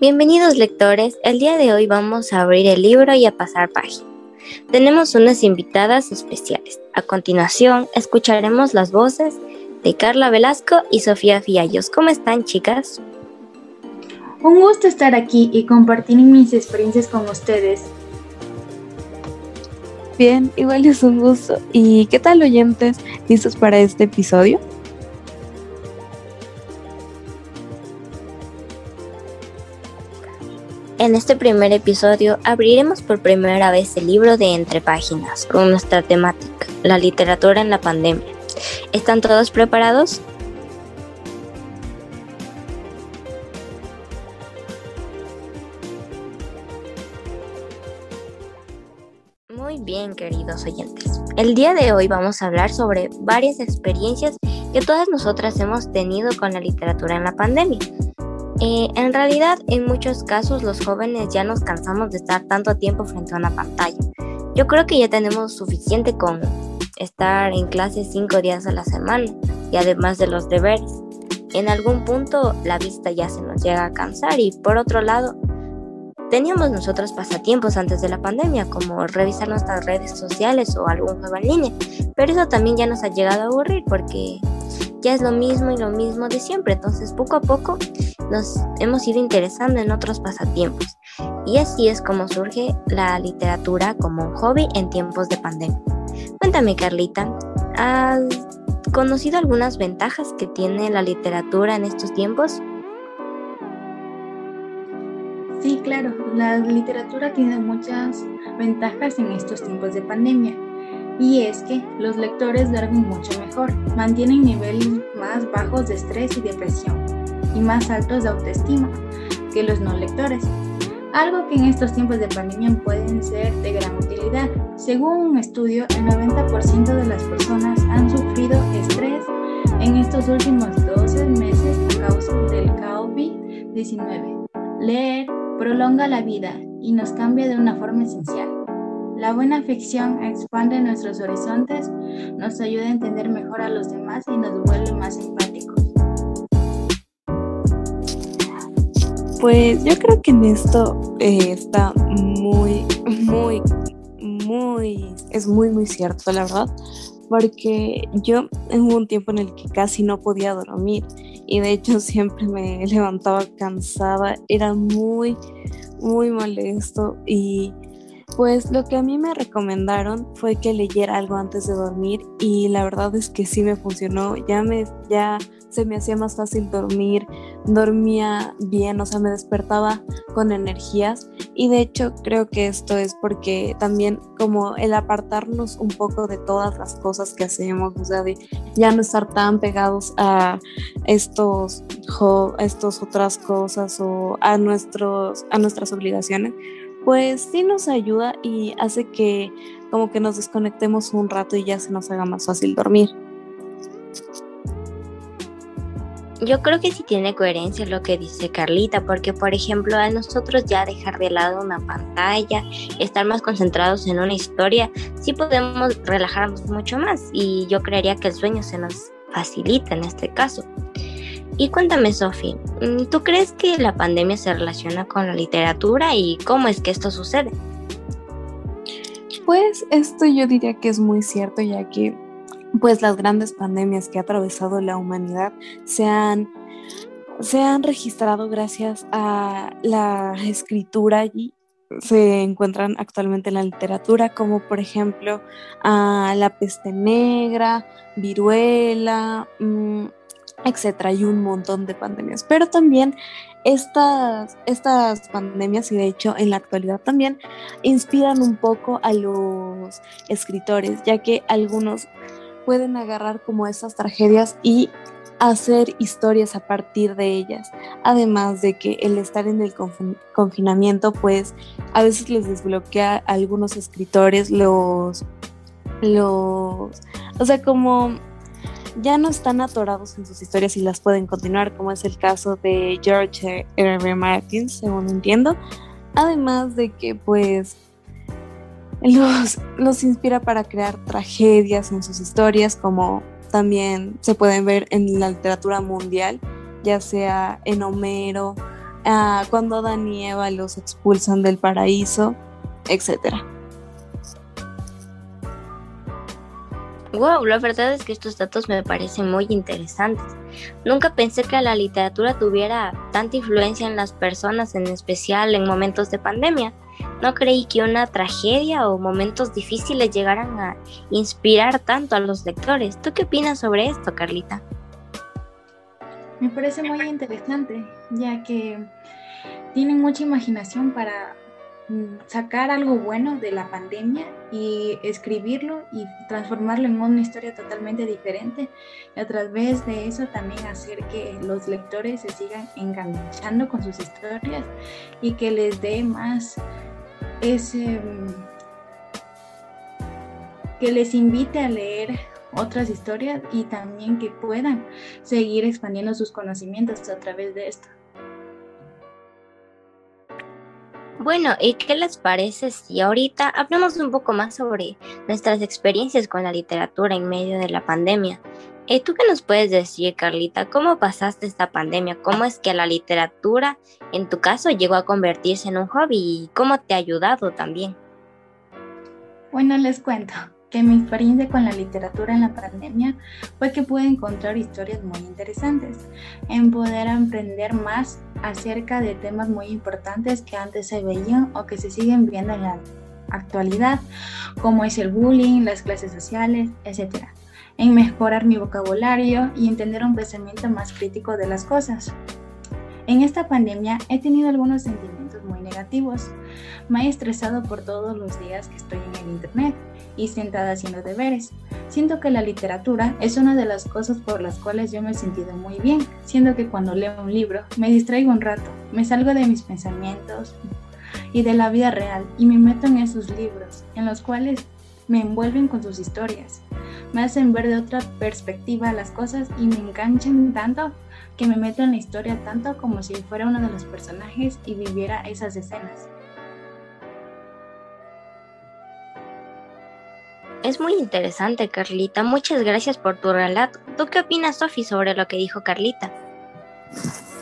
Bienvenidos lectores, el día de hoy vamos a abrir el libro y a pasar página. Tenemos unas invitadas especiales. A continuación, escucharemos las voces de Carla Velasco y Sofía Fiallos. ¿Cómo están, chicas? Un gusto estar aquí y compartir mis experiencias con ustedes. Bien, igual es un gusto. ¿Y qué tal oyentes? ¿Listos para este episodio? En este primer episodio abriremos por primera vez el libro de Entre Páginas con nuestra temática, la literatura en la pandemia. ¿Están todos preparados? Muy bien, queridos oyentes. El día de hoy vamos a hablar sobre varias experiencias que todas nosotras hemos tenido con la literatura en la pandemia eh, en realidad, en muchos casos los jóvenes ya nos cansamos de estar tanto tiempo frente a una pantalla. Yo creo que ya tenemos suficiente con estar en clase cinco días a la semana y además de los deberes. En algún punto la vista ya se nos llega a cansar y por otro lado, teníamos nosotros pasatiempos antes de la pandemia como revisar nuestras redes sociales o algún juego en línea, pero eso también ya nos ha llegado a aburrir porque ya es lo mismo y lo mismo de siempre, entonces poco a poco nos hemos ido interesando en otros pasatiempos. Y así es como surge la literatura como un hobby en tiempos de pandemia. Cuéntame, Carlita, ¿has conocido algunas ventajas que tiene la literatura en estos tiempos? Sí, claro, la literatura tiene muchas ventajas en estos tiempos de pandemia. Y es que los lectores duermen mucho mejor, mantienen niveles más bajos de estrés y depresión y más altos de autoestima que los no lectores, algo que en estos tiempos de pandemia pueden ser de gran utilidad. Según un estudio, el 90% de las personas han sufrido estrés en estos últimos 12 meses a causa del COVID-19. Leer prolonga la vida y nos cambia de una forma esencial. La buena ficción expande nuestros horizontes, nos ayuda a entender mejor a los demás y nos vuelve más empáticos. Pues yo creo que en esto eh, está muy, muy, muy, es muy, muy cierto, la verdad, porque yo hubo un tiempo en el que casi no podía dormir y de hecho siempre me levantaba cansada, era muy, muy molesto y pues lo que a mí me recomendaron fue que leyera algo antes de dormir y la verdad es que sí me funcionó, ya me, ya se me hacía más fácil dormir, dormía bien, o sea, me despertaba con energías. Y de hecho creo que esto es porque también como el apartarnos un poco de todas las cosas que hacemos, o sea, de ya no estar tan pegados a estos, estos otras cosas o a, nuestros, a nuestras obligaciones, pues sí nos ayuda y hace que como que nos desconectemos un rato y ya se nos haga más fácil dormir yo creo que sí tiene coherencia lo que dice Carlita, porque por ejemplo a nosotros ya dejar de lado una pantalla, estar más concentrados en una historia, sí podemos relajarnos mucho más y yo creería que el sueño se nos facilita en este caso. Y cuéntame, Sofi, ¿tú crees que la pandemia se relaciona con la literatura y cómo es que esto sucede? Pues esto yo diría que es muy cierto, ya que pues las grandes pandemias que ha atravesado la humanidad se han, se han registrado gracias a la escritura y se encuentran actualmente en la literatura, como por ejemplo a la peste negra, viruela, mm, etcétera, y un montón de pandemias. Pero también estas, estas pandemias, y de hecho en la actualidad también, inspiran un poco a los escritores, ya que algunos pueden agarrar como esas tragedias y hacer historias a partir de ellas. Además de que el estar en el confinamiento, pues a veces les desbloquea a algunos escritores los, los, o sea, como ya no están atorados en sus historias y las pueden continuar, como es el caso de George R. R. Martin, según entiendo. Además de que, pues, los, los inspira para crear tragedias en sus historias, como también se pueden ver en la literatura mundial, ya sea en Homero, ah, cuando Adán y Eva los expulsan del paraíso, etcétera. Wow, la verdad es que estos datos me parecen muy interesantes. Nunca pensé que la literatura tuviera tanta influencia en las personas, en especial en momentos de pandemia. No creí que una tragedia o momentos difíciles llegaran a inspirar tanto a los lectores. ¿Tú qué opinas sobre esto, Carlita? Me parece muy interesante, ya que tienen mucha imaginación para Mm, sacar algo bueno de la pandemia y escribirlo y transformarlo en una historia totalmente diferente y a través de eso también hacer que los lectores se sigan enganchando con sus historias y que les dé más ese mm, que les invite a leer otras historias y también que puedan seguir expandiendo sus conocimientos a través de esto. Bueno, ¿y qué les parece si ahorita hablamos un poco más sobre nuestras experiencias con la literatura en medio de la pandemia? ¿Y eh, ¿Tú qué nos puedes decir, Carlita? ¿Cómo pasaste esta pandemia? ¿Cómo es que la literatura, en tu caso, llegó a convertirse en un hobby y cómo te ha ayudado también? Bueno, les cuento que mi experiencia con la literatura en la pandemia fue que pude encontrar historias muy interesantes, en poder aprender más acerca de temas muy importantes que antes se veían o que se siguen viendo en la actualidad, como es el bullying, las clases sociales, etc. En mejorar mi vocabulario y entender un pensamiento más crítico de las cosas. En esta pandemia he tenido algunos sentimientos muy negativos. Me he estresado por todos los días que estoy en el Internet y sentada haciendo deberes. Siento que la literatura es una de las cosas por las cuales yo me he sentido muy bien, siendo que cuando leo un libro me distraigo un rato, me salgo de mis pensamientos y de la vida real y me meto en esos libros, en los cuales me envuelven con sus historias, me hacen ver de otra perspectiva las cosas y me enganchan tanto que me meto en la historia tanto como si fuera uno de los personajes y viviera esas escenas. Es muy interesante, Carlita. Muchas gracias por tu relato. ¿Tú qué opinas, Sofi, sobre lo que dijo Carlita?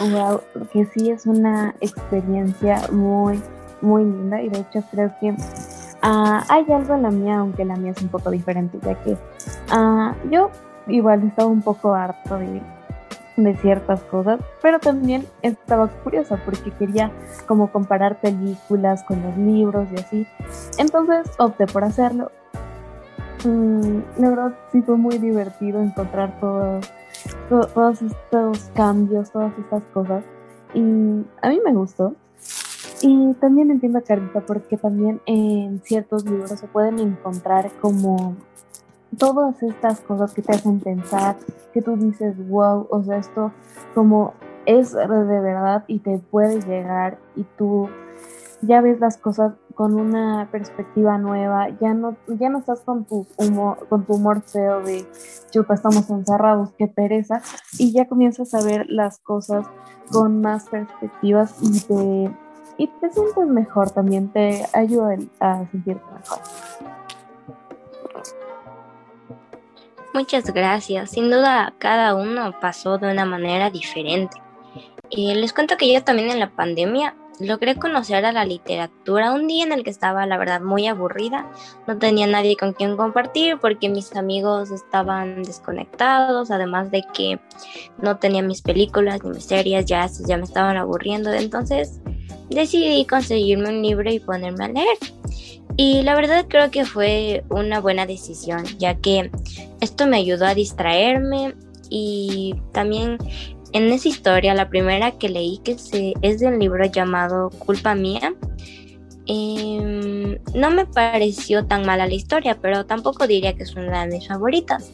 Wow, que sí es una experiencia muy, muy linda y de hecho creo que ah, hay algo en la mía, aunque la mía es un poco diferente, ya que yo igual estaba un poco harto de, de ciertas cosas, pero también estaba curiosa porque quería como comparar películas con los libros y así. Entonces opté por hacerlo Mm, la verdad sí fue muy divertido encontrar todos, todos estos cambios, todas estas cosas. Y a mí me gustó. Y también entiendo a porque también en ciertos libros se pueden encontrar como todas estas cosas que te hacen pensar, que tú dices, wow, o sea, esto como es de verdad y te puede llegar y tú ya ves las cosas con una perspectiva nueva, ya no, ya no estás con tu humor, con tu humor feo de chuta, estamos encerrados, qué pereza, y ya comienzas a ver las cosas con más perspectivas y te, y te sientes mejor también, te ayuda a sentirte mejor. Muchas gracias. Sin duda, cada uno pasó de una manera diferente. Les cuento que yo también en la pandemia logré conocer a la literatura un día en el que estaba, la verdad, muy aburrida. No tenía nadie con quien compartir porque mis amigos estaban desconectados, además de que no tenía mis películas ni mis series, ya, ya me estaban aburriendo. Entonces decidí conseguirme un libro y ponerme a leer. Y la verdad creo que fue una buena decisión, ya que esto me ayudó a distraerme y también en esa historia, la primera que leí, que se, es de un libro llamado Culpa Mía, em, no me pareció tan mala la historia, pero tampoco diría que es una de mis favoritas.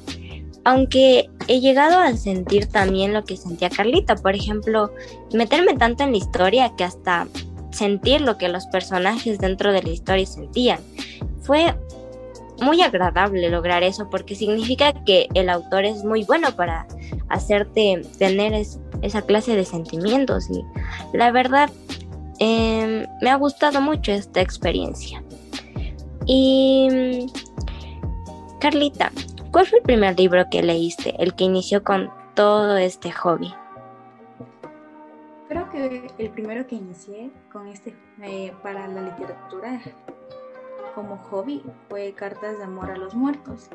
Aunque he llegado a sentir también lo que sentía Carlita, por ejemplo, meterme tanto en la historia que hasta sentir lo que los personajes dentro de la historia sentían. Fue muy agradable lograr eso porque significa que el autor es muy bueno para hacerte tener esa clase de sentimientos y la verdad em, me ha gustado mucho esta experiencia. Y Carlita, ¿cuál fue el primer libro que leíste, el que inició con todo este hobby? Creo que el primero que inicié con este eh, para la literatura como hobby fue Cartas de Amor a los Muertos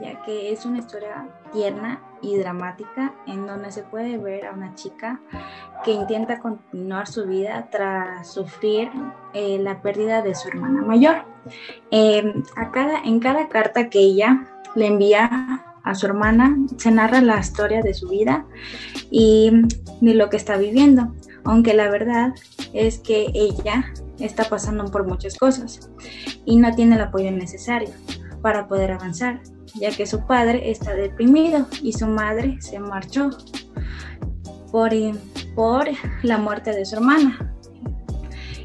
ya que es una historia tierna y dramática en donde se puede ver a una chica que intenta continuar su vida tras sufrir eh, la pérdida de su hermana mayor. Em, a cada, en cada carta que ella le envía a su hermana se narra la historia de su vida y de lo que está viviendo, aunque la verdad es que ella está pasando por muchas cosas y no tiene el apoyo necesario para poder avanzar ya que su padre está deprimido y su madre se marchó por, por la muerte de su hermana.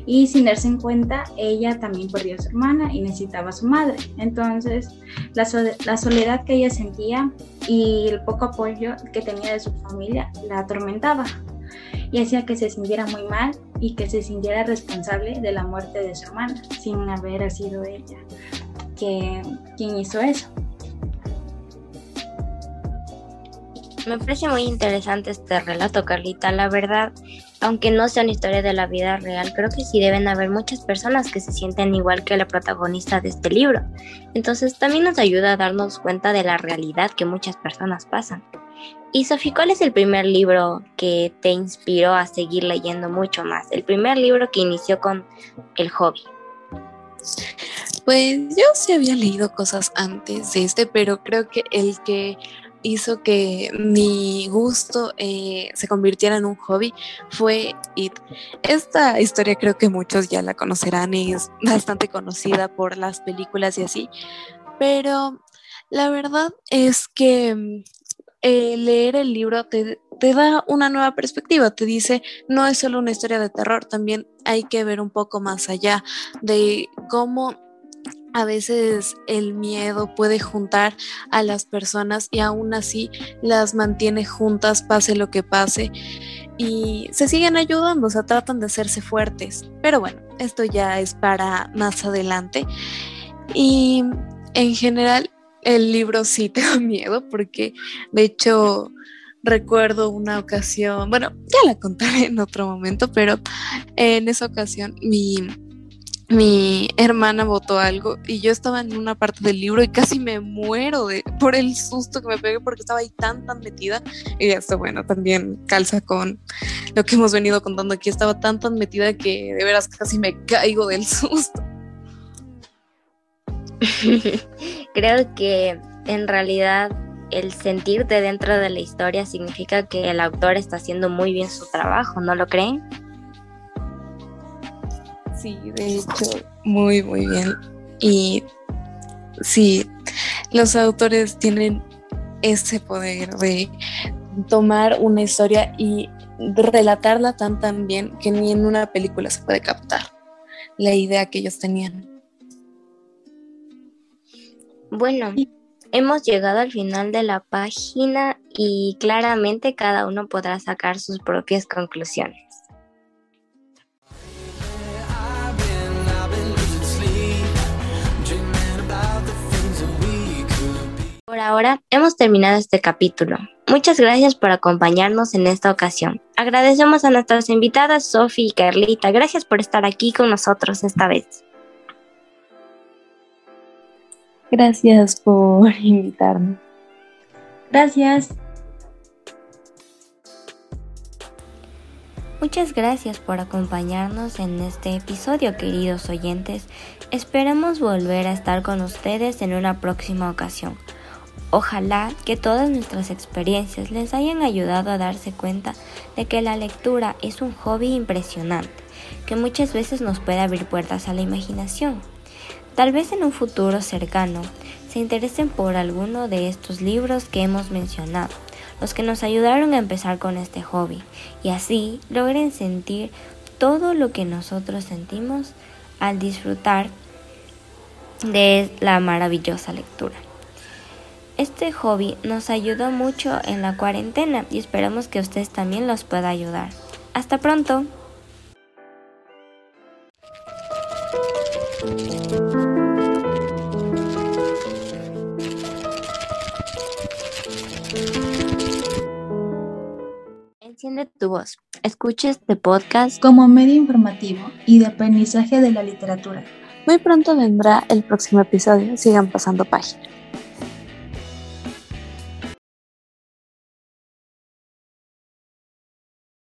Y sin darse en cuenta, ella también perdió a su hermana y necesitaba a su madre. Entonces, la, la soledad que ella sentía y el poco apoyo que tenía de su familia la atormentaba y hacía que se sintiera muy mal y que se sintiera responsable de la muerte de su hermana, sin haber sido ella que, quien hizo eso. Me parece muy interesante este relato, Carlita. La verdad, aunque no sea una historia de la vida real, creo que sí deben haber muchas personas que se sienten igual que la protagonista de este libro. Entonces también nos ayuda a darnos cuenta de la realidad que muchas personas pasan. Y Sofía, ¿cuál es el primer libro que te inspiró a seguir leyendo mucho más? El primer libro que inició con el hobby. Pues yo sí había leído cosas antes de este, pero creo que el que hizo que mi gusto eh, se convirtiera en un hobby fue It. Esta historia creo que muchos ya la conocerán y es bastante conocida por las películas y así, pero la verdad es que eh, leer el libro te, te da una nueva perspectiva, te dice, no es solo una historia de terror, también hay que ver un poco más allá de cómo a veces el miedo puede juntar a las personas y aún así las mantiene juntas pase lo que pase y se siguen ayudando, o sea, tratan de hacerse fuertes. Pero bueno, esto ya es para más adelante. Y en general el libro sí te da miedo porque de hecho recuerdo una ocasión, bueno, ya la contaré en otro momento, pero en esa ocasión mi mi hermana votó algo y yo estaba en una parte del libro y casi me muero de, por el susto que me pegué porque estaba ahí tan, tan metida. Y esto, bueno, también calza con lo que hemos venido contando aquí. Estaba tan, tan metida que de veras casi me caigo del susto. Creo que en realidad el sentirte dentro de la historia significa que el autor está haciendo muy bien su trabajo, ¿no lo creen? Sí, de hecho, muy, muy bien. Y sí, los autores tienen ese poder de tomar una historia y relatarla tan tan bien que ni en una película se puede captar la idea que ellos tenían. Bueno, hemos llegado al final de la página y claramente cada uno podrá sacar sus propias conclusiones. Ahora hemos terminado este capítulo. Muchas gracias por acompañarnos en esta ocasión. Agradecemos a nuestras invitadas Sofi y Carlita. Gracias por estar aquí con nosotros esta vez. Gracias por invitarme. Gracias. Muchas gracias por acompañarnos en este episodio, queridos oyentes. Esperamos volver a estar con ustedes en una próxima ocasión. Ojalá que todas nuestras experiencias les hayan ayudado a darse cuenta de que la lectura es un hobby impresionante, que muchas veces nos puede abrir puertas a la imaginación. Tal vez en un futuro cercano se interesen por alguno de estos libros que hemos mencionado, los que nos ayudaron a empezar con este hobby, y así logren sentir todo lo que nosotros sentimos al disfrutar de la maravillosa lectura. Este hobby nos ayudó mucho en la cuarentena y esperamos que ustedes también los pueda ayudar. Hasta pronto. Enciende tu voz. Escucha este podcast como medio informativo y de aprendizaje de la literatura. Muy pronto vendrá el próximo episodio. Sigan pasando página.